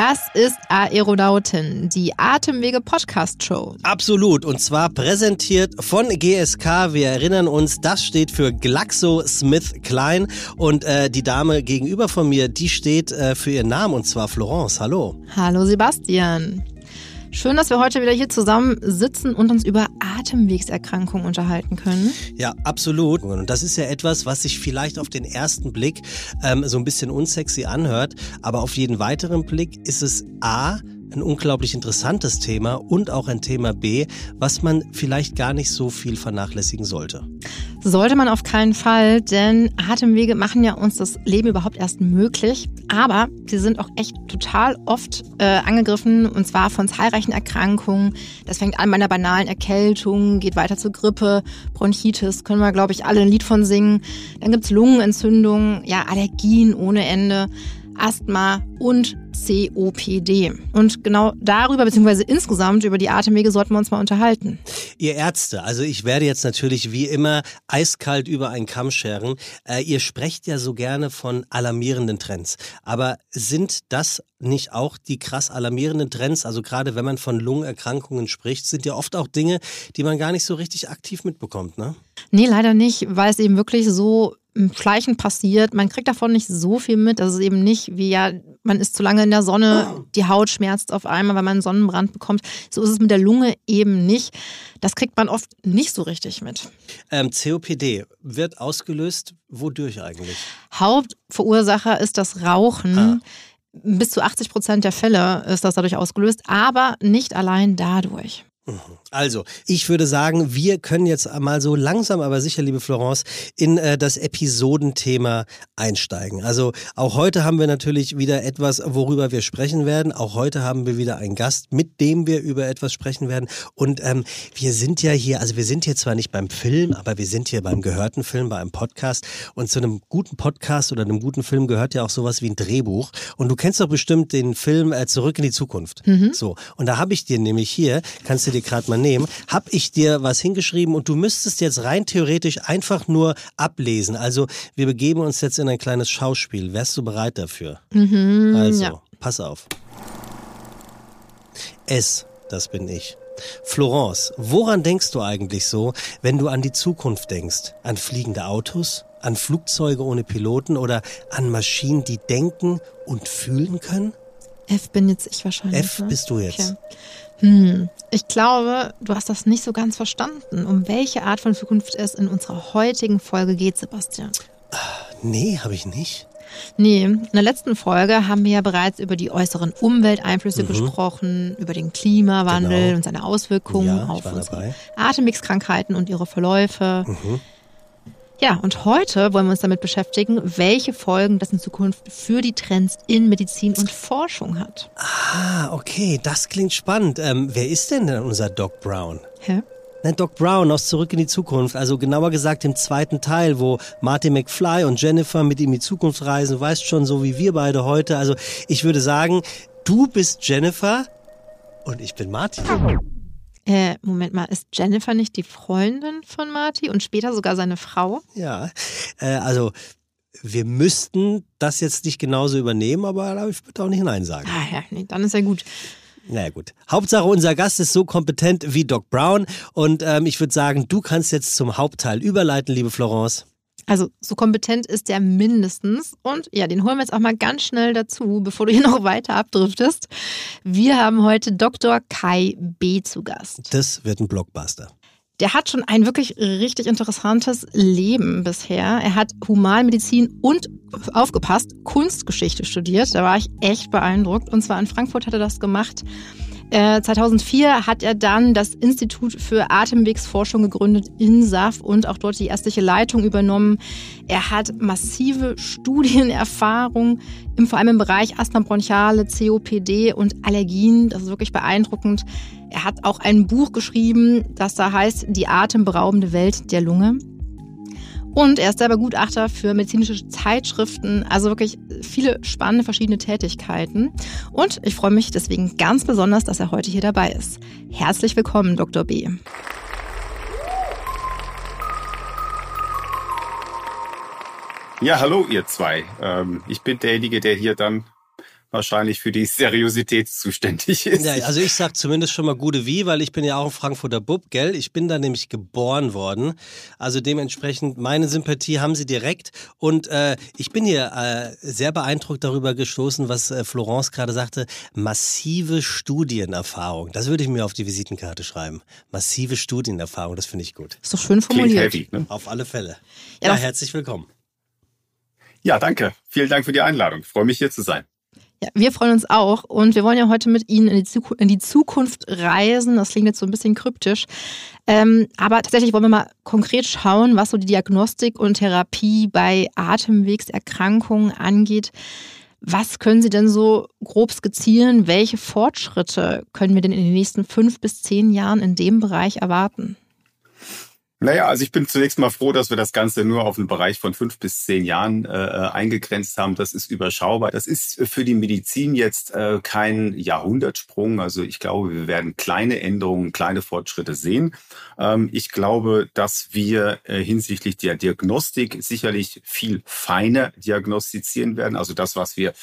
Das ist Aeronauten, die Atemwege Podcast Show. Absolut. Und zwar präsentiert von GSK. Wir erinnern uns, das steht für GlaxoSmithKline. Und äh, die Dame gegenüber von mir, die steht äh, für ihren Namen und zwar Florence. Hallo. Hallo Sebastian. Schön, dass wir heute wieder hier zusammen sitzen und uns über Atemwegserkrankungen unterhalten können. Ja, absolut. Und das ist ja etwas, was sich vielleicht auf den ersten Blick ähm, so ein bisschen unsexy anhört, aber auf jeden weiteren Blick ist es A, ein unglaublich interessantes Thema und auch ein Thema B, was man vielleicht gar nicht so viel vernachlässigen sollte. Sollte man auf keinen Fall, denn Atemwege machen ja uns das Leben überhaupt erst möglich. Aber sie sind auch echt total oft äh, angegriffen und zwar von zahlreichen Erkrankungen. Das fängt an bei einer banalen Erkältung, geht weiter zur Grippe, Bronchitis, können wir, glaube ich, alle ein Lied von singen. Dann gibt's Lungenentzündungen, ja, Allergien ohne Ende. Asthma und COPD. Und genau darüber, beziehungsweise insgesamt über die Atemwege sollten wir uns mal unterhalten. Ihr Ärzte, also ich werde jetzt natürlich wie immer eiskalt über einen Kamm scheren. Äh, ihr sprecht ja so gerne von alarmierenden Trends. Aber sind das nicht auch die krass alarmierenden Trends? Also gerade wenn man von Lungenerkrankungen spricht, sind ja oft auch Dinge, die man gar nicht so richtig aktiv mitbekommt, ne? Nee, leider nicht, weil es eben wirklich so Schleichen passiert. Man kriegt davon nicht so viel mit. Das ist eben nicht wie ja, man ist zu lange in der Sonne, die Haut schmerzt auf einmal, weil man einen Sonnenbrand bekommt. So ist es mit der Lunge eben nicht. Das kriegt man oft nicht so richtig mit. Ähm, COPD wird ausgelöst, wodurch eigentlich? Hauptverursacher ist das Rauchen. Ah. Bis zu 80 Prozent der Fälle ist das dadurch ausgelöst, aber nicht allein dadurch. Also, ich würde sagen, wir können jetzt mal so langsam, aber sicher, liebe Florence, in äh, das Episodenthema einsteigen. Also, auch heute haben wir natürlich wieder etwas, worüber wir sprechen werden. Auch heute haben wir wieder einen Gast, mit dem wir über etwas sprechen werden. Und ähm, wir sind ja hier, also wir sind hier zwar nicht beim Film, aber wir sind hier beim gehörten Film, bei einem Podcast. Und zu einem guten Podcast oder einem guten Film gehört ja auch sowas wie ein Drehbuch. Und du kennst doch bestimmt den Film äh, Zurück in die Zukunft. Mhm. So. Und da habe ich dir nämlich hier, kannst du dir gerade mal nehmen, habe ich dir was hingeschrieben und du müsstest jetzt rein theoretisch einfach nur ablesen. Also wir begeben uns jetzt in ein kleines Schauspiel. Wärst du bereit dafür? Mhm, also, ja. pass auf. Es, das bin ich. Florence, woran denkst du eigentlich so, wenn du an die Zukunft denkst? An fliegende Autos? An Flugzeuge ohne Piloten oder an Maschinen, die denken und fühlen können? F bin jetzt ich wahrscheinlich. F ne? bist du jetzt. Okay. Hm. Ich glaube, du hast das nicht so ganz verstanden, um welche Art von Zukunft es in unserer heutigen Folge geht, Sebastian. Nee, habe ich nicht. Nee, in der letzten Folge haben wir ja bereits über die äußeren Umwelteinflüsse Mhm. gesprochen, über den Klimawandel Genau. und seine Auswirkungen Ja, auf. Atemwegskrankheiten und ihre Verläufe. Mhm. Ja, und heute wollen wir uns damit beschäftigen, welche Folgen das in Zukunft für die Trends in Medizin und Forschung hat. Ah, okay, das klingt spannend. Ähm, wer ist denn denn unser Doc Brown? Hä? Nein, Doc Brown aus Zurück in die Zukunft. Also genauer gesagt im zweiten Teil, wo Marty McFly und Jennifer mit ihm in die Zukunft reisen. Du weißt schon, so wie wir beide heute. Also ich würde sagen, du bist Jennifer und ich bin Marty. Äh, Moment mal, ist Jennifer nicht die Freundin von Marty und später sogar seine Frau? Ja, äh, also wir müssten das jetzt nicht genauso übernehmen, aber ich würde auch nicht Nein sagen. Ah ja, nee, dann ist ja gut. Naja gut. Hauptsache, unser Gast ist so kompetent wie Doc Brown. Und ähm, ich würde sagen, du kannst jetzt zum Hauptteil überleiten, liebe Florence. Also so kompetent ist der mindestens. Und ja, den holen wir jetzt auch mal ganz schnell dazu, bevor du hier noch weiter abdriftest. Wir haben heute Dr. Kai B. zu Gast. Das wird ein Blockbuster. Der hat schon ein wirklich richtig interessantes Leben bisher. Er hat Humanmedizin und, aufgepasst, Kunstgeschichte studiert. Da war ich echt beeindruckt. Und zwar in Frankfurt hat er das gemacht. Äh, 2004 hat er dann das Institut für Atemwegsforschung gegründet, INSAF, und auch dort die ärztliche Leitung übernommen. Er hat massive Studienerfahrung, im, vor allem im Bereich Asthma bronchiale, COPD und Allergien. Das ist wirklich beeindruckend. Er hat auch ein Buch geschrieben, das da heißt Die atemberaubende Welt der Lunge. Und er ist selber Gutachter für medizinische Zeitschriften, also wirklich viele spannende verschiedene Tätigkeiten. Und ich freue mich deswegen ganz besonders, dass er heute hier dabei ist. Herzlich willkommen, Dr. B. Ja, hallo ihr zwei. Ähm, ich bin derjenige, der hier dann wahrscheinlich für die Seriosität zuständig ist. Ja, also ich sag zumindest schon mal gute wie, weil ich bin ja auch ein Frankfurter Bub, gell? Ich bin da nämlich geboren worden. Also dementsprechend meine Sympathie haben sie direkt. Und äh, ich bin hier äh, sehr beeindruckt darüber gestoßen, was äh, Florence gerade sagte. Massive Studienerfahrung. Das würde ich mir auf die Visitenkarte schreiben. Massive Studienerfahrung, das finde ich gut. Ist doch schön formuliert. Heavy, ne? Auf alle Fälle. Ja, ja herzlich willkommen. Ja, danke. Vielen Dank für die Einladung. Ich freue mich hier zu sein. Ja, wir freuen uns auch und wir wollen ja heute mit Ihnen in die, in die Zukunft reisen. Das klingt jetzt so ein bisschen kryptisch. Ähm, aber tatsächlich wollen wir mal konkret schauen, was so die Diagnostik und Therapie bei Atemwegserkrankungen angeht. Was können Sie denn so grob skizzieren? Welche Fortschritte können wir denn in den nächsten fünf bis zehn Jahren in dem Bereich erwarten? Naja, also ich bin zunächst mal froh, dass wir das Ganze nur auf einen Bereich von fünf bis zehn Jahren äh, eingegrenzt haben. Das ist überschaubar. Das ist für die Medizin jetzt äh, kein Jahrhundertsprung. Also ich glaube, wir werden kleine Änderungen, kleine Fortschritte sehen. Ähm, ich glaube, dass wir äh, hinsichtlich der Diagnostik sicherlich viel feiner diagnostizieren werden. Also das, was wir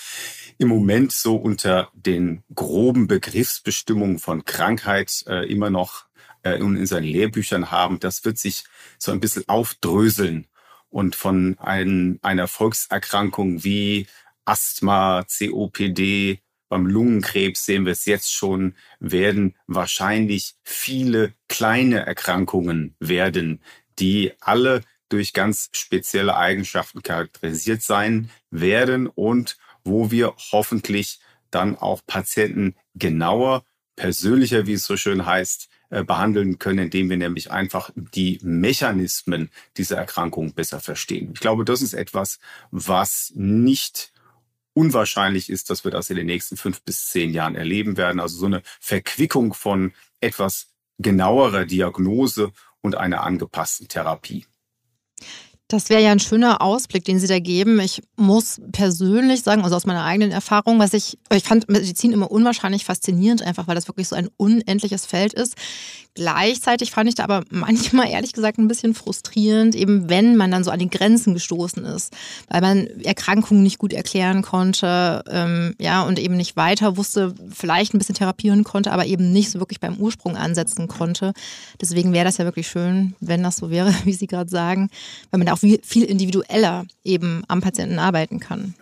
im Moment so unter den groben Begriffsbestimmungen von Krankheit äh, immer noch äh, in seinen Lehrbüchern haben, das wird sich so ein bisschen aufdröseln. Und von ein, einer Volkserkrankung wie Asthma, COPD, beim Lungenkrebs sehen wir es jetzt schon, werden wahrscheinlich viele kleine Erkrankungen werden, die alle durch ganz spezielle Eigenschaften charakterisiert sein werden und wo wir hoffentlich dann auch Patienten genauer, persönlicher, wie es so schön heißt, behandeln können, indem wir nämlich einfach die Mechanismen dieser Erkrankung besser verstehen. Ich glaube, das ist etwas, was nicht unwahrscheinlich ist, dass wir das in den nächsten fünf bis zehn Jahren erleben werden. Also so eine Verquickung von etwas genauerer Diagnose und einer angepassten Therapie. Das wäre ja ein schöner Ausblick, den Sie da geben. Ich muss persönlich sagen, also aus meiner eigenen Erfahrung, was ich, ich fand Medizin immer unwahrscheinlich faszinierend, einfach weil das wirklich so ein unendliches Feld ist. Gleichzeitig fand ich da aber manchmal ehrlich gesagt ein bisschen frustrierend, eben wenn man dann so an die Grenzen gestoßen ist, weil man Erkrankungen nicht gut erklären konnte, ähm, ja, und eben nicht weiter wusste, vielleicht ein bisschen therapieren konnte, aber eben nicht so wirklich beim Ursprung ansetzen konnte. Deswegen wäre das ja wirklich schön, wenn das so wäre, wie Sie gerade sagen, weil man da auch viel individueller eben am Patienten arbeiten kann.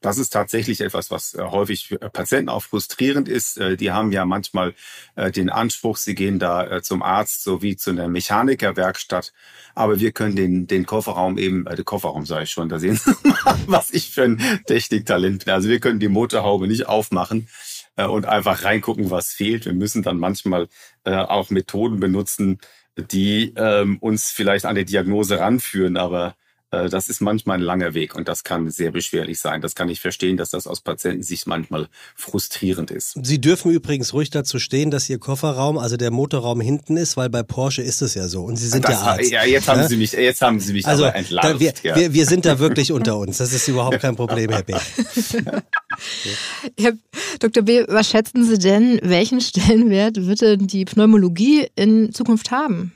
Das ist tatsächlich etwas, was äh, häufig Patienten auch frustrierend ist. Äh, die haben ja manchmal äh, den Anspruch, sie gehen da zum Arzt sowie zu einer Mechanikerwerkstatt. Aber wir können den, den Kofferraum eben, äh, den Kofferraum sage ich schon, da sehen Sie mal, was ich für ein Techniktalent bin. Also wir können die Motorhaube nicht aufmachen und einfach reingucken, was fehlt. Wir müssen dann manchmal auch Methoden benutzen, die ähm, uns vielleicht an die Diagnose ranführen, aber das ist manchmal ein langer Weg und das kann sehr beschwerlich sein. Das kann ich verstehen, dass das aus Patientensicht manchmal frustrierend ist. Sie dürfen übrigens ruhig dazu stehen, dass Ihr Kofferraum, also der Motorraum hinten ist, weil bei Porsche ist es ja so und Sie sind das, ja Arzt. Ja, jetzt haben ne? Sie mich, jetzt haben Sie mich also, aber entlarvt. wir, ja. wir, wir, sind da wirklich unter uns. Das ist überhaupt kein Problem, Herr B. Herr Dr. B., was schätzen Sie denn, welchen Stellenwert wird denn die Pneumologie in Zukunft haben?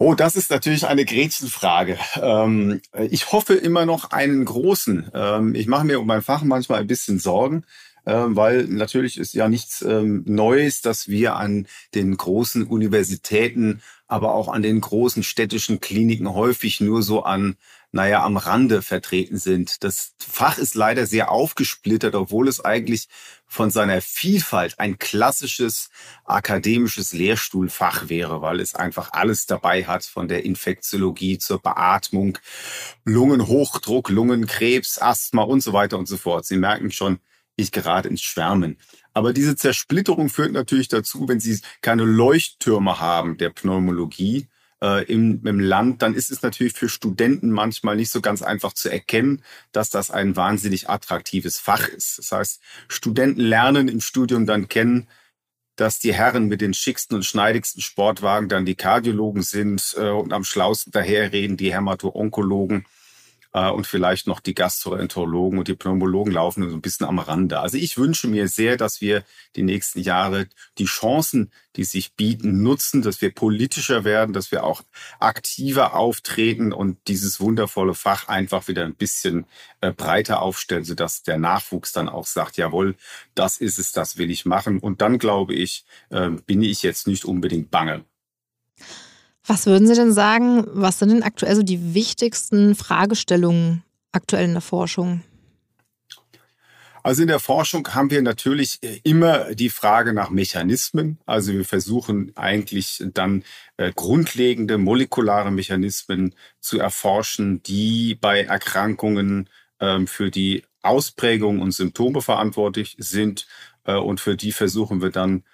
Oh, das ist natürlich eine Gretchenfrage. Ähm, ich hoffe immer noch einen großen. Ähm, ich mache mir um mein Fach manchmal ein bisschen Sorgen, ähm, weil natürlich ist ja nichts ähm, Neues, dass wir an den großen Universitäten, aber auch an den großen städtischen Kliniken häufig nur so an naja, am Rande vertreten sind. Das Fach ist leider sehr aufgesplittert, obwohl es eigentlich von seiner Vielfalt ein klassisches akademisches Lehrstuhlfach wäre, weil es einfach alles dabei hat, von der Infektiologie zur Beatmung, Lungenhochdruck, Lungenkrebs, Asthma und so weiter und so fort. Sie merken schon, ich gerate ins Schwärmen. Aber diese Zersplitterung führt natürlich dazu, wenn Sie keine Leuchttürme haben der Pneumologie, äh, im, im Land, dann ist es natürlich für Studenten manchmal nicht so ganz einfach zu erkennen, dass das ein wahnsinnig attraktives Fach ist. Das heißt, Studenten lernen im Studium dann kennen, dass die Herren mit den schicksten und schneidigsten Sportwagen dann die Kardiologen sind äh, und am schlausten daherreden die Hämato-Onkologen äh, und vielleicht noch die Gastroenterologen und die Pneumologen laufen so ein bisschen am Rande. Also ich wünsche mir sehr, dass wir die nächsten Jahre die Chancen, die sich bieten, nutzen, dass wir politischer werden, dass wir auch aktiver auftreten und dieses wundervolle Fach einfach wieder ein bisschen äh, breiter aufstellen, sodass der Nachwuchs dann auch sagt, jawohl, das ist es, das will ich machen. Und dann glaube ich, äh, bin ich jetzt nicht unbedingt bange. Was würden Sie denn sagen, was sind denn aktuell so die wichtigsten Fragestellungen aktuell in der Forschung? Also in der Forschung haben wir natürlich äh, immer die Frage nach Mechanismen. Also wir versuchen eigentlich dann äh, grundlegende molekulare Mechanismen zu erforschen, die bei Erkrankungen ähm, für die Ausprägung und Symptome verantwortlich sind. Äh, und für die versuchen wir dann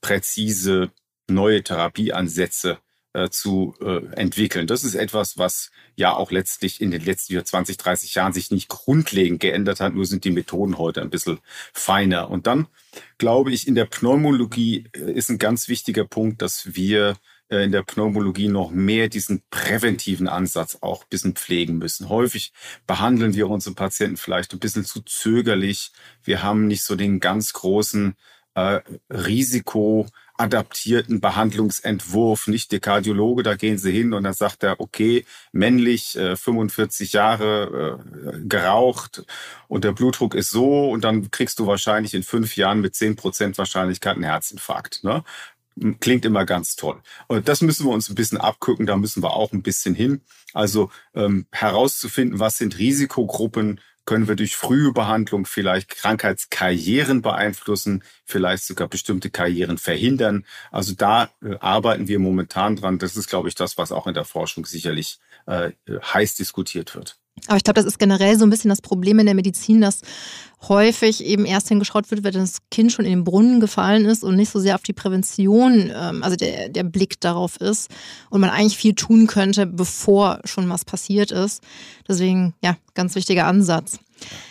präzise neue Therapieansätze äh, zu äh, entwickeln. Das ist etwas, was ja auch letztlich in den letzten 20, 30 Jahren sich nicht grundlegend geändert hat, nur sind die Methoden heute ein bisschen feiner. Und dann glaube ich, in der Pneumologie äh, ist ein ganz wichtiger Punkt, dass wir äh, in der Pneumologie noch mehr diesen präventiven Ansatz auch ein bisschen pflegen müssen. Häufig behandeln wir unsere Patienten vielleicht ein bisschen zu zögerlich. Wir haben nicht so den ganz großen äh, Risiko, adaptierten Behandlungsentwurf, nicht der Kardiologe, da gehen sie hin und dann sagt er, okay, männlich, äh, 45 Jahre äh, geraucht und der Blutdruck ist so und dann kriegst du wahrscheinlich in fünf Jahren mit zehn Prozent Wahrscheinlichkeit einen Herzinfarkt. Ne? Klingt immer ganz toll. Und das müssen wir uns ein bisschen abgucken, da müssen wir auch ein bisschen hin. Also ähm, herauszufinden, was sind Risikogruppen, können wir durch frühe Behandlung vielleicht Krankheitskarrieren beeinflussen, vielleicht sogar bestimmte Karrieren verhindern. Also da äh, arbeiten wir momentan dran. Das ist, glaube ich, das, was auch in der Forschung sicherlich äh, heiß diskutiert wird. Aber ich glaube, das ist generell so ein bisschen das Problem in der Medizin, dass häufig eben erst hingeschaut wird, wenn das Kind schon in den Brunnen gefallen ist und nicht so sehr auf die Prävention, ähm, also der, der Blick darauf ist und man eigentlich viel tun könnte, bevor schon was passiert ist. Deswegen, ja, ganz wichtiger Ansatz.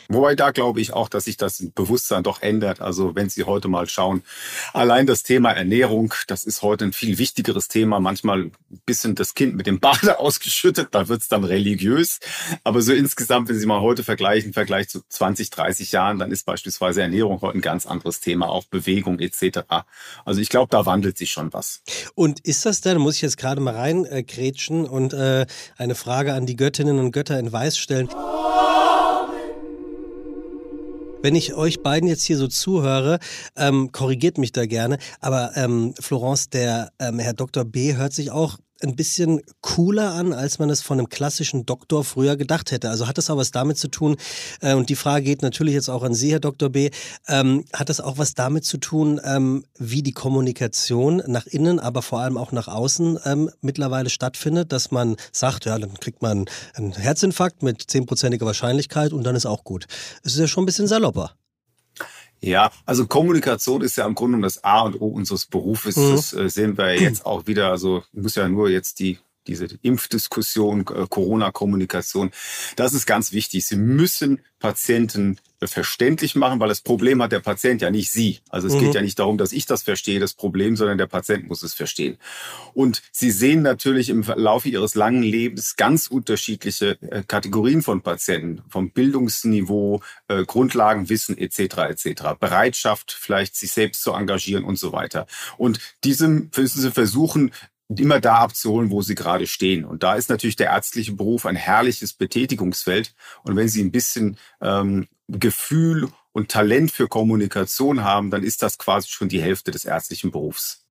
Wobei da glaube ich auch, dass sich das Bewusstsein doch ändert. Also wenn Sie heute mal schauen, allein das Thema Ernährung, das ist heute ein viel wichtigeres Thema. Manchmal ein bisschen das Kind mit dem Bade ausgeschüttet, da wird es dann religiös. Aber so insgesamt, wenn Sie mal heute vergleichen, im Vergleich zu 20, 30 Jahren, dann ist beispielsweise Ernährung heute ein ganz anderes Thema, auch Bewegung etc. Also ich glaube, da wandelt sich schon was. Und ist das dann, muss ich jetzt gerade mal reingrätschen äh, und äh, eine Frage an die Göttinnen und Götter in Weiß stellen. Wenn ich euch beiden jetzt hier so zuhöre, ähm, korrigiert mich da gerne, aber ähm, Florence, der ähm, Herr Dr. B hört sich auch ein bisschen cooler an, als man es von einem klassischen Doktor früher gedacht hätte. Also hat das auch was damit zu tun, äh, und die Frage geht natürlich jetzt auch an Sie, Herr Dr. B, ähm, hat das auch was damit zu tun, ähm, wie die Kommunikation nach innen, aber vor allem auch nach außen ähm, mittlerweile stattfindet, dass man sagt, ja, dann kriegt man einen Herzinfarkt mit zehnprozentiger Wahrscheinlichkeit und dann ist auch gut. Es ist ja schon ein bisschen salopper. Ja, also Kommunikation ist ja im Grunde das A und O unseres Berufes. Mhm. Das äh, sehen wir jetzt auch wieder. Also muss ja nur jetzt die diese Impfdiskussion, äh, Corona-Kommunikation. Das ist ganz wichtig. Sie müssen Patienten verständlich machen, weil das Problem hat der Patient ja nicht Sie. Also es mhm. geht ja nicht darum, dass ich das verstehe, das Problem, sondern der Patient muss es verstehen. Und Sie sehen natürlich im Laufe Ihres langen Lebens ganz unterschiedliche äh, Kategorien von Patienten, vom Bildungsniveau, äh, Grundlagenwissen etc. etc. Bereitschaft, vielleicht sich selbst zu engagieren und so weiter. Und diesem müssen Sie versuchen, immer da abzuholen, wo sie gerade stehen. Und da ist natürlich der ärztliche Beruf ein herrliches Betätigungsfeld. Und wenn Sie ein bisschen ähm, Gefühl und Talent für Kommunikation haben, dann ist das quasi schon die Hälfte des ärztlichen Berufs.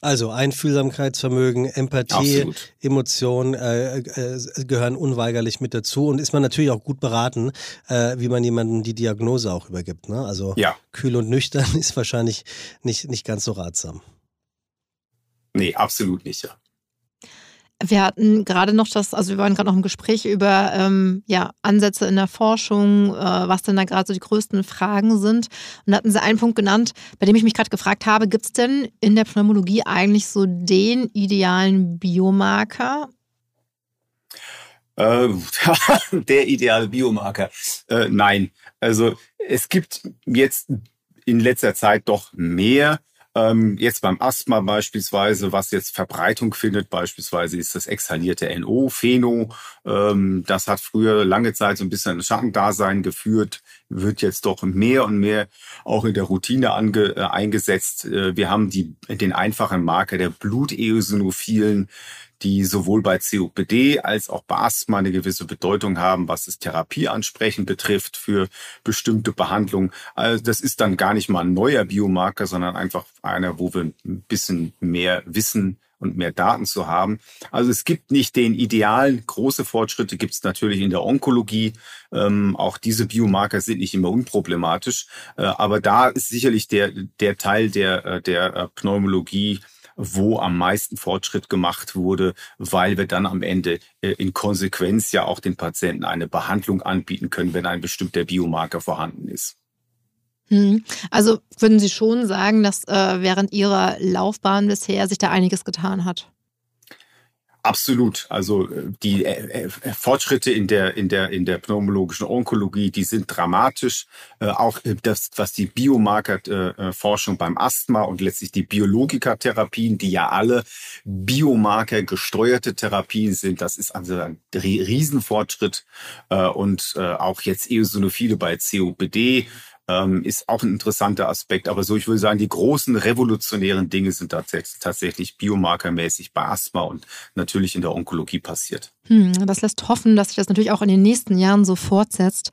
Also Einfühlsamkeitsvermögen, Empathie, Absolut. Emotionen äh, äh, gehören unweigerlich mit dazu und ist man natürlich auch gut beraten, äh, wie man jemandem die Diagnose auch übergibt. Ne? Also ja. kühl und nüchtern ist wahrscheinlich nicht, nicht ganz so ratsam. Nee, absolut nicht, ja. Wir hatten gerade noch das, also wir waren gerade noch im Gespräch über ähm, ja, Ansätze in der Forschung, äh, was denn da gerade so die größten Fragen sind. Und da hatten Sie einen Punkt genannt, bei dem ich mich gerade gefragt habe, gibt es denn in der Pneumologie eigentlich so den idealen Biomarker? Äh, der ideale Biomarker. Äh, nein. Also es gibt jetzt in letzter Zeit doch mehr Ähm, jetzt beim Asthma beispielsweise, was jetzt Verbreitung findet, beispielsweise ist das exhalierte NO, Pheno. Ähm, das hat früher lange Zeit so ein bisschen ein Schattendasein geführt, wird jetzt doch mehr und mehr auch in der Routine ange, äh, eingesetzt. Äh, wir haben die, den einfachen Marker der Bluteosinophilen die sowohl bei COPD als auch bei Asthma eine gewisse Bedeutung haben, was das Therapieansprechen betrifft für bestimmte Behandlungen. Also das ist dann gar nicht mal ein neuer Biomarker, sondern einfach einer, wo wir ein bisschen mehr wissen und mehr Daten zu haben. Also es gibt nicht den idealen. Große Fortschritte gibt es natürlich in der Onkologie. Ähm, auch diese Biomarker sind nicht immer unproblematisch. Äh, aber da ist sicherlich der, der Teil der, äh, der äh, Pneumologie wo am meisten Fortschritt gemacht wurde, weil wir dann am Ende äh, in Konsequenz ja auch den Patienten eine Behandlung anbieten können, wenn ein bestimmter Biomarker vorhanden ist. Hm. Also würden Sie schon sagen, dass äh, während Ihrer Laufbahn bisher sich da einiges getan hat? Absolut. Also äh, die äh, äh, Fortschritte in der in der in der pneumologischen Onkologie, die sind dramatisch. Auch das, was die Biomarkerforschung beim Asthma und letztlich die Biologikatherapien, die ja alle Biomarker gesteuerte Therapien sind, das ist also ein Riesenfortschritt. Und auch jetzt Eosinophile bei COPD ähm, ist auch ein interessanter Aspekt. Aber so, ich würde sagen, die großen revolutionären Dinge sind tatsächlich, tatsächlich biomarkermäßig bei Asthma und natürlich in der Onkologie passiert. Hm, das lässt hoffen, dass sich das natürlich auch in den nächsten Jahren so fortsetzt.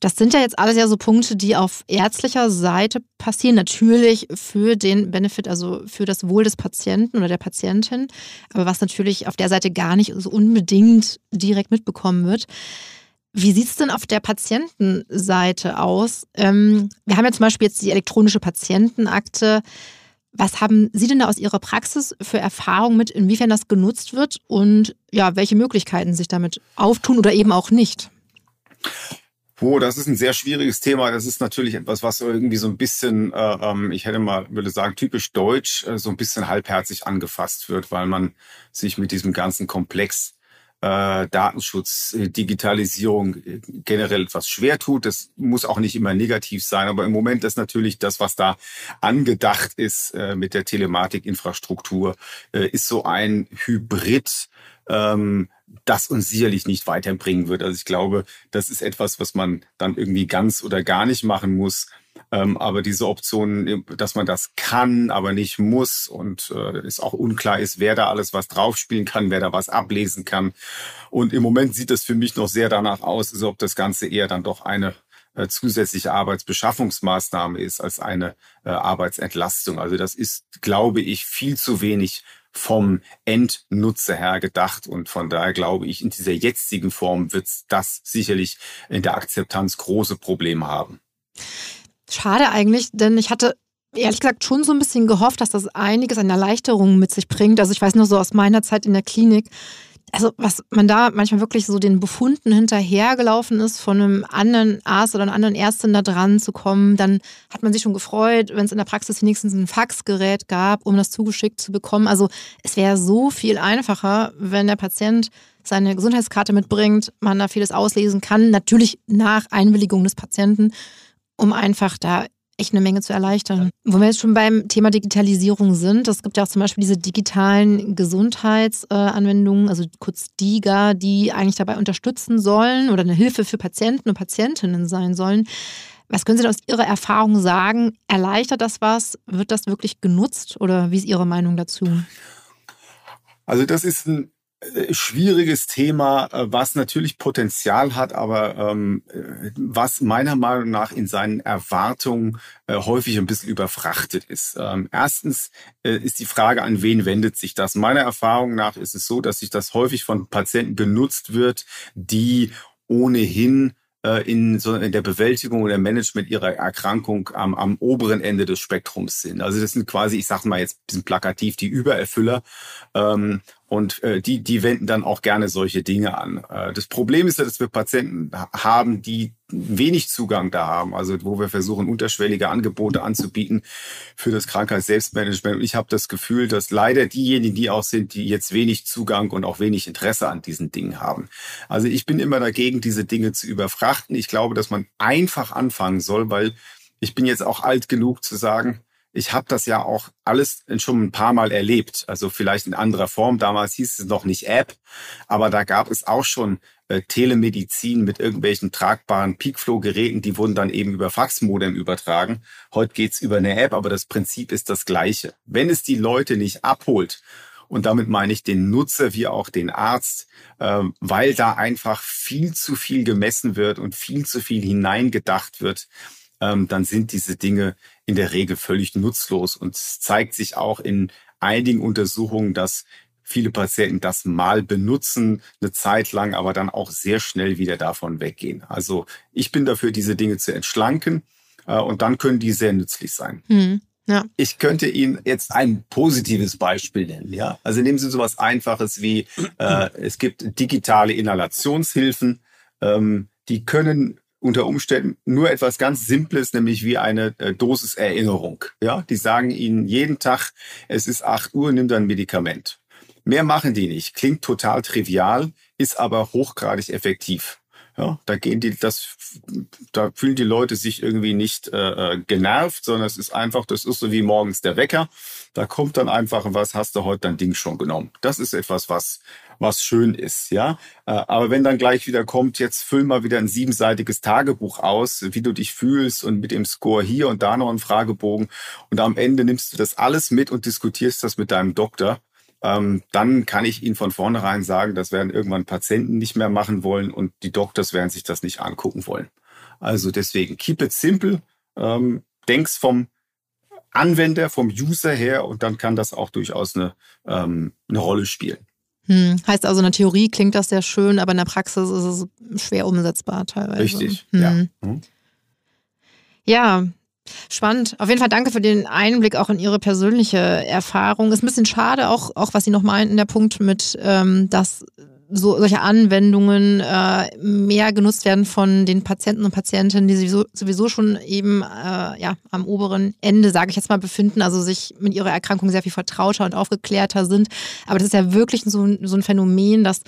Das sind ja jetzt alles ja so Punkte, die auf ärztlicher Seite passieren. Natürlich für den Benefit, also für das Wohl des Patienten oder der Patientin. Aber was natürlich auf der Seite gar nicht so unbedingt direkt mitbekommen wird. Wie sieht es denn auf der Patientenseite aus? Ähm, wir haben ja zum Beispiel jetzt die elektronische Patientenakte. Was haben Sie denn da aus Ihrer Praxis für Erfahrungen mit, inwiefern das genutzt wird und ja, welche Möglichkeiten sich damit auftun oder eben auch nicht? Oh, das ist ein sehr schwieriges Thema. Das ist natürlich etwas, was irgendwie so ein bisschen, äh, ähm, ich hätte mal, würde sagen, typisch deutsch, äh, so ein bisschen halbherzig angefasst wird, weil man sich mit diesem ganzen Komplex äh, Datenschutz, äh, Digitalisierung äh, generell etwas schwer tut. Das muss auch nicht immer negativ sein, aber im Moment ist natürlich das, was da angedacht ist äh, mit der Telematikinfrastruktur, äh, ist so ein Hybrid. Ähm, das uns sicherlich nicht weiterbringen wird. Also ich glaube, das ist etwas, was man dann irgendwie ganz oder gar nicht machen muss. Ähm, aber diese Option, dass man das kann, aber nicht muss und äh, es auch unklar ist, wer da alles was draufspielen kann, wer da was ablesen kann. Und im Moment sieht es für mich noch sehr danach aus, als ob das Ganze eher dann doch eine äh, zusätzliche Arbeitsbeschaffungsmaßnahme ist als eine äh, Arbeitsentlastung. Also das ist, glaube ich, viel zu wenig vom Endnutzer her gedacht. Und von daher glaube ich, in dieser jetzigen Form wird das sicherlich in der Akzeptanz große Probleme haben. Schade eigentlich, denn ich hatte ehrlich gesagt schon so ein bisschen gehofft, dass das einiges an Erleichterungen mit sich bringt. Also ich weiß nur so aus meiner Zeit in der Klinik, also was man da manchmal wirklich so den Befunden hinterhergelaufen ist, von einem anderen Arzt oder einer anderen Ärztin da dran zu kommen, dann hat man sich schon gefreut, wenn es in der Praxis wenigstens ein Faxgerät gab, um das zugeschickt zu bekommen. Also es wäre so viel einfacher, wenn der Patient seine Gesundheitskarte mitbringt, man da vieles auslesen kann, natürlich nach Einwilligung des Patienten um einfach da echt eine Menge zu erleichtern. Wo wir jetzt schon beim Thema Digitalisierung sind, es gibt ja auch zum Beispiel diese digitalen Gesundheitsanwendungen, also kurz DIGA, die eigentlich dabei unterstützen sollen oder eine Hilfe für Patienten und Patientinnen sein sollen. Was können Sie aus Ihrer Erfahrung sagen? Erleichtert das was? Wird das wirklich genutzt oder wie ist Ihre Meinung dazu? Also das ist ein schwieriges Thema, äh, was natürlich Potenzial hat, aber ähm, äh, was meiner Meinung nach in seinen Erwartungen äh, häufig ein bisschen überfrachtet ist. Ähm, erstens äh, ist die Frage, an wen wendet sich das? Meiner Erfahrung nach ist es so, dass sich das häufig von Patienten genutzt wird, die ohnehin in, so in der Bewältigung oder Management ihrer Erkrankung am, am oberen Ende des Spektrums sind. Also das sind quasi, ich sage mal jetzt ein bisschen plakativ, die Übererfüller. Ähm, und äh, die, die wenden dann auch gerne solche Dinge an. Äh, das Problem ist ja, dass wir Patienten haben, die wenig Zugang da haben, also wo wir versuchen, unterschwellige Angebote anzubieten für das Krankheitsselbstmanagement. Und ich habe das Gefühl, dass leider diejenigen, die auch sind, die jetzt wenig Zugang und auch wenig Interesse an diesen Dingen haben. Also ich bin immer dagegen, diese Dinge zu überfrachten. Ich glaube, dass man einfach anfangen soll, weil ich bin jetzt auch alt genug zu sagen, ich habe das ja auch alles schon ein paar Mal erlebt. Also vielleicht in anderer Form. Damals hieß es noch nicht App, aber da gab es auch schon äh, Telemedizin mit irgendwelchen tragbaren Peakflow-Geräten, die wurden dann eben über Faxmodem übertragen. Heute geht's über eine App, aber das Prinzip ist das gleiche. Wenn es die Leute nicht abholt, und damit meine ich den Nutzer wie auch den Arzt, äh, weil da einfach viel zu viel gemessen wird und viel zu viel hineingedacht wird, ähm, dann sind diese Dinge in der Regel völlig nutzlos. Und es zeigt sich auch in einigen Untersuchungen, dass viele Patienten das mal benutzen, eine Zeit lang, aber dann auch sehr schnell wieder davon weggehen. Also ich bin dafür, diese Dinge zu entschlanken äh, und dann können die sehr nützlich sein. Mhm. Ja. Ich könnte Ihnen jetzt ein positives Beispiel nennen. Ja, also nehmen Sie sowas Einfaches wie äh, es gibt digitale Inhalationshilfen, ähm, die können unter Umständen nur etwas ganz Simples, nämlich wie eine äh, Dosis Erinnerung. Ja, die sagen Ihnen jeden Tag, es ist 8 Uhr, nimm dein Medikament. Mehr machen die nicht. Klingt total trivial, ist aber hochgradig effektiv. Ja, da gehen die, das, da fühlen die Leute sich irgendwie nicht äh, äh, genervt, sondern es ist einfach, das ist so wie morgens der Wecker. Da kommt dann einfach, was hast du heute dein Ding schon genommen? Das ist etwas, was was schön ist, ja. Äh, aber wenn dann gleich wieder kommt, jetzt füll mal wieder ein siebenseitiges Tagebuch aus, wie du dich fühlst und mit dem Score hier und da noch einen Fragebogen und am Ende nimmst du das alles mit und diskutierst das mit deinem Doktor, ähm, dann kann ich Ihnen von vornherein sagen, das werden irgendwann Patienten nicht mehr machen wollen und die Doktors werden sich das nicht angucken wollen. Also deswegen keep it simple, ähm, denk's vom Anwender, vom User her und dann kann das auch durchaus eine, ähm, eine Rolle spielen. Hm. Heißt also, in der Theorie klingt das sehr schön, aber in der Praxis ist es schwer umsetzbar teilweise. Richtig, hm. ja. Hm. Ja, Spannend. Auf jeden Fall danke für den Einblick auch in Ihre persönliche Erfahrung. Ist ein bisschen schade, auch, auch was Sie noch meinten, der Punkt mit, ähm, dass so, solche Anwendungen äh, mehr genutzt werden von den Patienten und Patientinnen, die sowieso, sowieso schon eben äh, ja, am oberen Ende, sage ich jetzt mal, befinden, also sich mit ihrer Erkrankung sehr viel vertrauter und aufgeklärter sind. Aber das ist ja wirklich so, so ein Phänomen, dass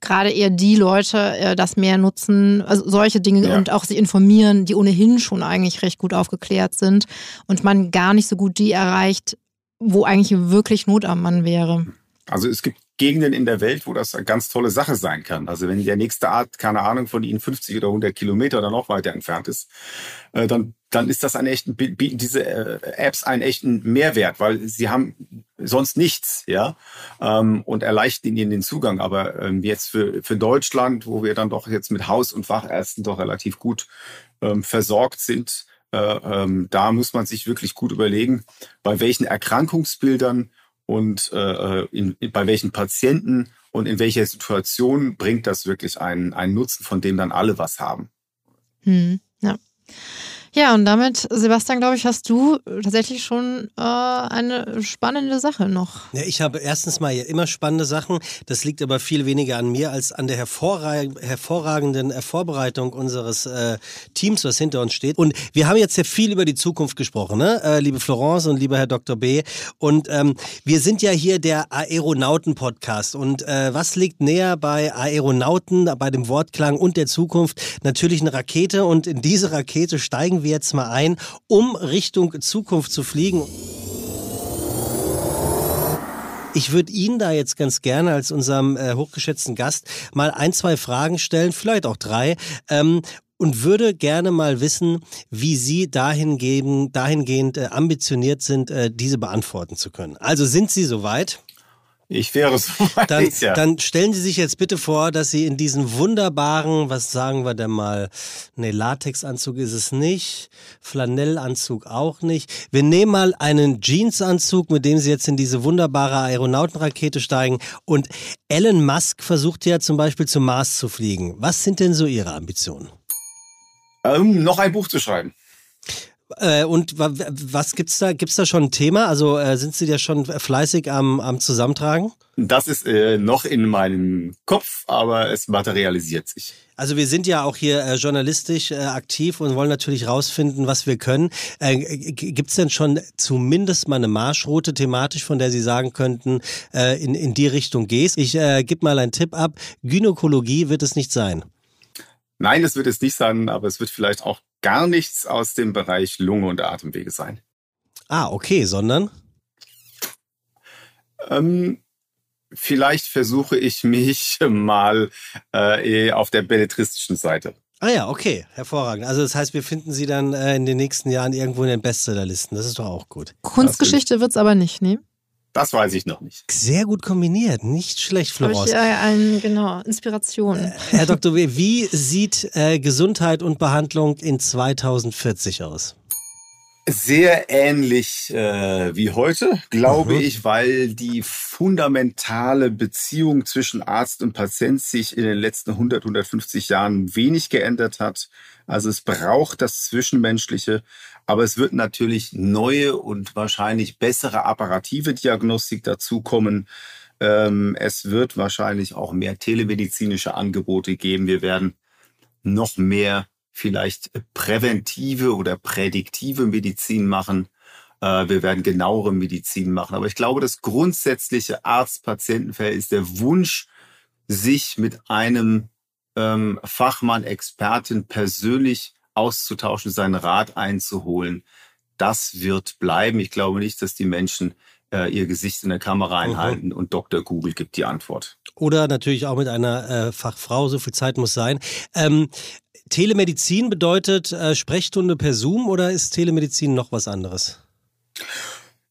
gerade eher die Leute äh, das mehr nutzen, also solche Dinge ja. und auch sich informieren, die ohnehin schon eigentlich recht gut aufgeklärt sind und man gar nicht so gut die erreicht, wo eigentlich wirklich Not am Mann wäre. Also es gibt Gegenden in der Welt, wo das eine ganz tolle Sache sein kann. Also wenn der nächste Art, keine Ahnung, von Ihnen 50 oder 100 Kilometer oder noch weiter entfernt ist, äh, dann, dann ist das ein echten, bieten diese äh, Apps einen echten Mehrwert, weil sie haben sonst nichts, ja, ähm, und erleichtern ihnen den Zugang. Aber ähm, jetzt für, für Deutschland, wo wir dann doch jetzt mit Haus- und Fachärzten doch relativ gut ähm, versorgt sind, äh, da muss man sich wirklich gut überlegen, bei welchen Erkrankungsbildern und äh, in, bei welchen Patienten und in welcher Situation bringt das wirklich einen, einen Nutzen, von dem dann alle was haben. Hm, ja. Ja, und damit, Sebastian, glaube ich, hast du tatsächlich schon äh, eine spannende Sache noch. Ja, ich habe erstens mal immer spannende Sachen. Das liegt aber viel weniger an mir als an der hervorragenden Vorbereitung unseres äh, Teams, was hinter uns steht. Und wir haben jetzt ja viel über die Zukunft gesprochen, ne? Äh, liebe Florence und lieber Herr Dr. B. Und ähm, wir sind ja hier der Aeronauten-Podcast. Und äh, was liegt näher bei Aeronauten, bei dem Wortklang und der Zukunft? Natürlich eine Rakete. Und in diese Rakete steigen steigen wir jetzt mal ein, um Richtung Zukunft zu fliegen. Ich würde Ihnen da jetzt ganz gerne als unserem äh, hochgeschätzten Gast mal ein, zwei Fragen stellen, vielleicht auch drei. Ähm, und würde gerne mal wissen, wie Sie dahingehend, dahingehend äh, ambitioniert sind, äh, diese beantworten zu können. Also sind Sie soweit? Ich wäre so weit, dann, ja. dann stellen Sie sich jetzt bitte vor, dass Sie in diesen wunderbaren, was sagen wir denn mal, nee, Latexanzug ist es nicht, Flanellanzug auch nicht. Wir nehmen mal einen Jeansanzug, mit dem Sie jetzt in diese wunderbare Aeronautenrakete steigen. Und Elon Musk versucht ja zum Beispiel zum Mars zu fliegen. Was sind denn so Ihre Ambitionen? Ähm, noch ein Buch zu schreiben. Äh, und was gibt's da? Gibt's da schon ein Thema? Also äh, sind Sie da schon fleißig am, am Zusammentragen? Das ist äh, noch in meinem Kopf, aber es materialisiert sich. Also wir sind ja auch hier äh, journalistisch äh, aktiv und wollen natürlich rausfinden, was wir können. Äh, Gibt es denn schon zumindest mal eine Marschroute thematisch, von der Sie sagen könnten, in, in die Richtung gehst? Ich gebe mal einen Tipp ab. Gynäkologie wird es nicht sein. Nein, es wird es nicht sein, aber es wird vielleicht auch gar nichts aus dem Bereich Lunge und Atemwege sein. Ah, okay, sondern? Ähm, vielleicht versuche ich mich mal äh, auf der belletristischen Seite. Ah ja, okay, hervorragend. Also das heißt, wir finden sie dann äh, in den nächsten Jahren irgendwo in den Bestsellerlisten. Das ist doch auch gut. Kunstgeschichte wird es aber nicht, ne? Das weiß ich noch nicht. Sehr gut kombiniert, nicht schlecht, Florence. Habe ich äh, ein, genau, Inspiration. Äh, Herr Dr. W., wie sieht äh, Gesundheit und Behandlung in 2040 aus? Sehr ähnlich äh, wie heute, glaube mhm. ich, weil die fundamentale Beziehung zwischen Arzt und Patient sich in den letzten 100, 150 Jahren wenig geändert hat. Also es braucht das Zwischenmenschliche, aber es wird natürlich neue und wahrscheinlich bessere apparative Diagnostik dazukommen. Ähm, es wird wahrscheinlich auch mehr telemedizinische Angebote geben. Wir werden noch mehr vielleicht präventive oder prädiktive Medizin machen. Äh, wir werden genauere Medizin machen. Aber ich glaube, das grundsätzliche Arzt-Patienten-Verhältnis ist der Wunsch, sich mit einem ähm, Fachmann, Expertin persönlich auszutauschen, seinen Rat einzuholen. Das wird bleiben. Ich glaube nicht, dass die Menschen äh, ihr Gesicht in der Kamera mhm. einhalten mhm. und Dr. Google gibt die Antwort. Oder natürlich auch mit einer äh, Fachfrau, so viel Zeit muss sein. Ähm, Telemedizin bedeutet äh, Sprechstunde per Zoom oder ist Telemedizin noch was anderes?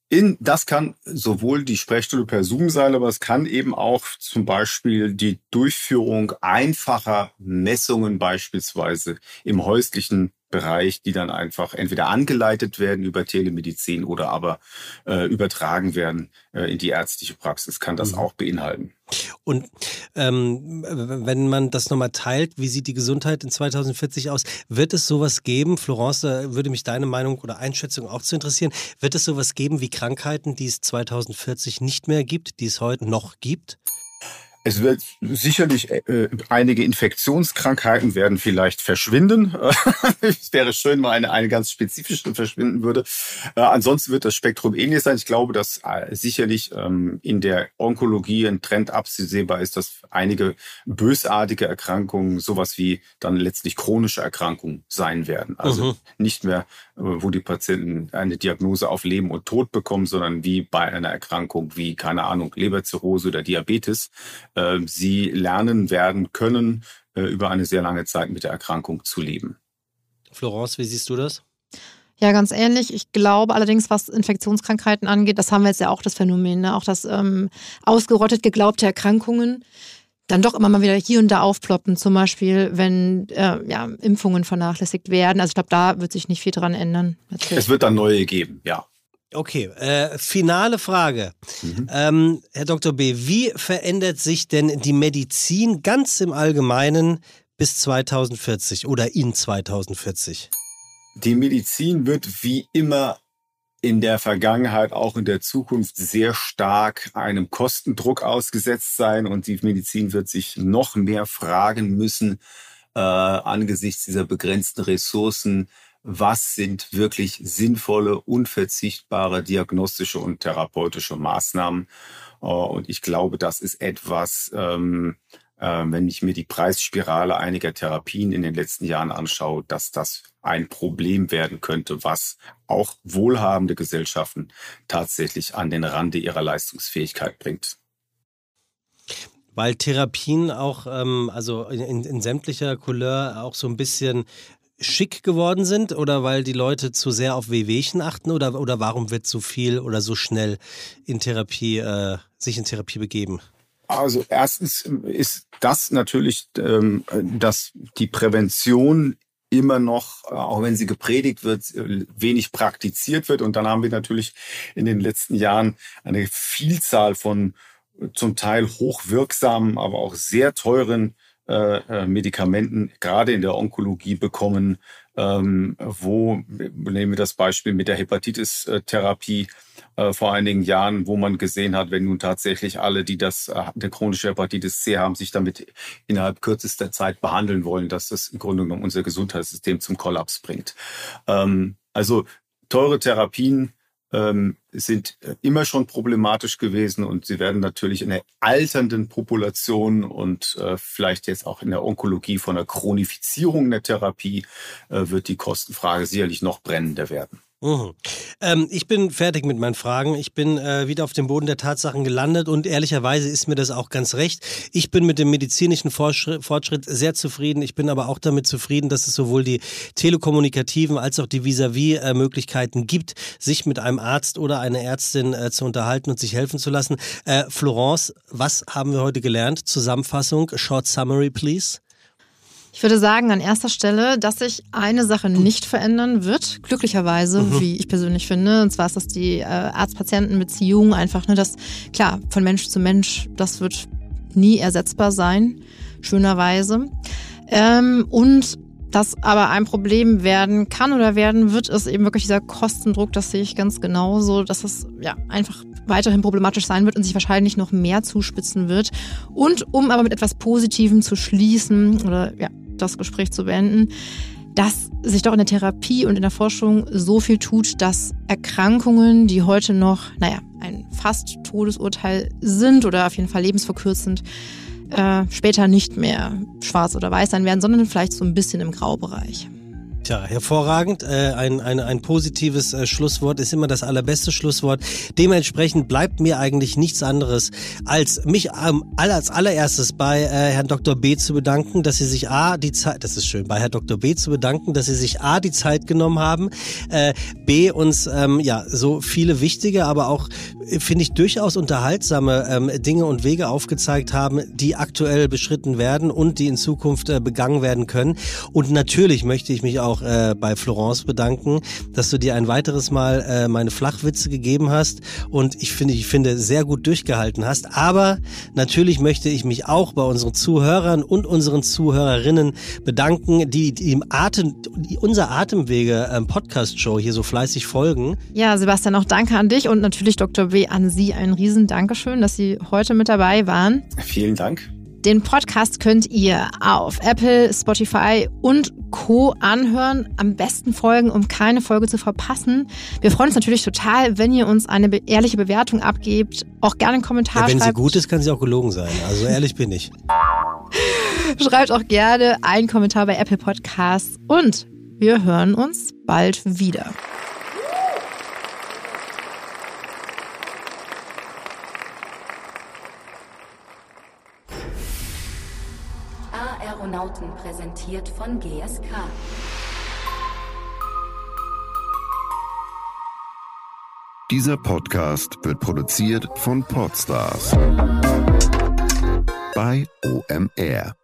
In, das kann sowohl die Sprechstunde per Zoom sein, aber es kann eben auch zum Beispiel die Durchführung einfacher Messungen beispielsweise im häuslichen Bereich, die dann einfach entweder angeleitet werden über Telemedizin oder aber äh, übertragen werden äh, in die ärztliche Praxis, kann das mhm. auch beinhalten. Und ähm, wenn man das nochmal teilt, wie sieht die Gesundheit in 2040 aus? Wird es sowas geben, Florence, da würde mich deine Meinung oder Einschätzung auch zu interessieren, wird es sowas geben wie Krankheiten, die es 2040 nicht mehr gibt, die es heute noch gibt? Es wird sicherlich äh, einige Infektionskrankheiten werden vielleicht verschwinden. es wäre schön, mal eine, eine ganz spezifische verschwinden würde. Äh, ansonsten wird das Spektrum ähnlich sein. Ich glaube, dass äh, sicherlich ähm, in der Onkologie ein Trend absehbar ist, dass einige bösartige Erkrankungen sowas wie dann letztlich chronische Erkrankungen sein werden. Also mhm. nicht mehr, wo die Patienten eine Diagnose auf Leben und Tod bekommen, sondern wie bei einer Erkrankung wie, keine Ahnung, Leberzirrhose oder Diabetes äh, sie lernen werden können, äh, über eine sehr lange Zeit mit der Erkrankung zu leben. Florence, wie siehst du das? Ja, ganz ähnlich. Ich glaube allerdings, was Infektionskrankheiten angeht, das haben wir jetzt ja auch das Phänomen, ne? auch das ähm, ausgerottet geglaubte Erkrankungen dann doch immer mal wieder hier und da aufploppen, zum Beispiel, wenn äh, ja, Impfungen vernachlässigt werden. Also ich glaube, da wird sich nicht viel dran ändern. Natürlich. Es wird dann neue geben, ja. Okay, äh, finale Frage. Mhm. Ähm, Herr Dr. B., wie verändert sich denn die Medizin ganz im Allgemeinen bis 2040 oder in 2040? Die Medizin wird wie immer in der Vergangenheit, auch in der Zukunft sehr stark einem Kostendruck ausgesetzt sein und die Medizin wird sich noch mehr fragen müssen äh, angesichts dieser begrenzten Ressourcen, was sind wirklich sinnvolle, unverzichtbare diagnostische und therapeutische Maßnahmen. Äh, und ich glaube, das ist etwas, ähm, äh, wenn ich mir die Preisspirale einiger Therapien in den letzten Jahren anschaue, dass das ein Problem werden könnte, was auch wohlhabende Gesellschaften tatsächlich an den Rande ihrer Leistungsfähigkeit bringt weil Therapien auch, ähm, also in, in, sämtlicher Couleur auch so ein bisschen schick geworden sind oder weil die Leute zu sehr auf Wehwehchen achten oder, oder warum wird so viel oder so schnell in Therapie, äh, sich in Therapie begeben? Also erstens ist das natürlich, ähm, dass die Prävention immer noch, auch wenn sie gepredigt wird, wenig praktiziert wird. Und dann haben wir natürlich in den letzten Jahren eine Vielzahl von zum Teil hochwirksamen, aber auch sehr teuren äh, äh, Medikamenten, gerade in der Onkologie bekommen, ähm, wo, nehmen wir das Beispiel mit der Hepatitis-Therapie äh, vor einigen Jahren, wo man gesehen hat, wenn nun tatsächlich alle, die das, äh, der chronische Hepatitis C haben, sich damit innerhalb kürzester Zeit behandeln wollen, dass das im Grunde genommen unser Gesundheitssystem zum Kollaps bringt. Ähm, also teure Therapien, ähm, sind immer schon problematisch gewesen und sie werden natürlich in der alternden Population und äh, vielleicht jetzt auch in der Onkologie von der Chronifizierung der Therapie äh, wird die Kostenfrage sicherlich noch brennender werden. Mhm. Ähm, ich bin fertig mit meinen Fragen. Ich bin äh, wieder auf dem Boden der Tatsachen gelandet und ehrlicherweise ist mir das auch ganz recht. Ich bin mit dem medizinischen Fortschritt, Fortschritt sehr zufrieden. Ich bin aber auch damit zufrieden, dass es sowohl die telekommunikativen als auch die Vis-à-vis-Möglichkeiten gibt, sich mit einem Arzt oder einer Ärztin äh, zu unterhalten und sich helfen zu lassen. Äh, Florence, was haben wir heute gelernt? Zusammenfassung, Short Summary, please. Ich würde sagen an erster Stelle, dass sich eine Sache nicht verändern wird, glücklicherweise, mhm. wie ich persönlich finde. Und zwar ist das die äh, Arzt-Patienten-Beziehung einfach, ne, das, klar, von Mensch zu Mensch, das wird nie ersetzbar sein, schönerweise. Ähm, und das aber ein Problem werden kann oder werden wird, ist eben wirklich dieser Kostendruck, das sehe ich ganz genauso, dass es ja einfach weiterhin problematisch sein wird und sich wahrscheinlich noch mehr zuspitzen wird. Und um aber mit etwas Positivem zu schließen oder ja, das Gespräch zu beenden, dass sich doch in der Therapie und in der Forschung so viel tut, dass Erkrankungen, die heute noch, naja, ein fast Todesurteil sind oder auf jeden Fall lebensverkürzend, äh, später nicht mehr schwarz oder weiß sein werden, sondern vielleicht so ein bisschen im Graubereich. Tja, hervorragend. Äh, ein, ein, ein positives äh, Schlusswort ist immer das allerbeste Schlusswort. Dementsprechend bleibt mir eigentlich nichts anderes, als mich ähm, als allererstes bei äh, Herrn Dr. B zu bedanken, dass Sie sich A, die Zeit, das ist schön, bei Herrn Dr. B zu bedanken, dass Sie sich A, die Zeit genommen haben, äh, B, uns ähm, ja so viele wichtige, aber auch, äh, finde ich, durchaus unterhaltsame ähm, Dinge und Wege aufgezeigt haben, die aktuell beschritten werden und die in Zukunft äh, begangen werden können. Und natürlich möchte ich mich auch auch äh, bei Florence bedanken, dass du dir ein weiteres Mal äh, meine Flachwitze gegeben hast und ich finde, ich finde sehr gut durchgehalten hast. Aber natürlich möchte ich mich auch bei unseren Zuhörern und unseren Zuhörerinnen bedanken, die, die im Atem, die unser Atemwege ähm, Podcast Show hier so fleißig folgen. Ja, Sebastian, auch danke an dich und natürlich Dr. W an Sie ein riesen Dankeschön, dass Sie heute mit dabei waren. Vielen Dank. Den Podcast könnt ihr auf Apple, Spotify und Co. anhören. Am besten folgen, um keine Folge zu verpassen. Wir freuen uns natürlich total, wenn ihr uns eine ehrliche Bewertung abgebt. Auch gerne einen Kommentar ja, wenn schreibt. Wenn sie gut ist, kann sie auch gelogen sein. Also ehrlich bin ich. Schreibt auch gerne einen Kommentar bei Apple Podcasts und wir hören uns bald wieder. Aeronauten präsentiert von GSK. Dieser Podcast wird produziert von Podstars bei OMR.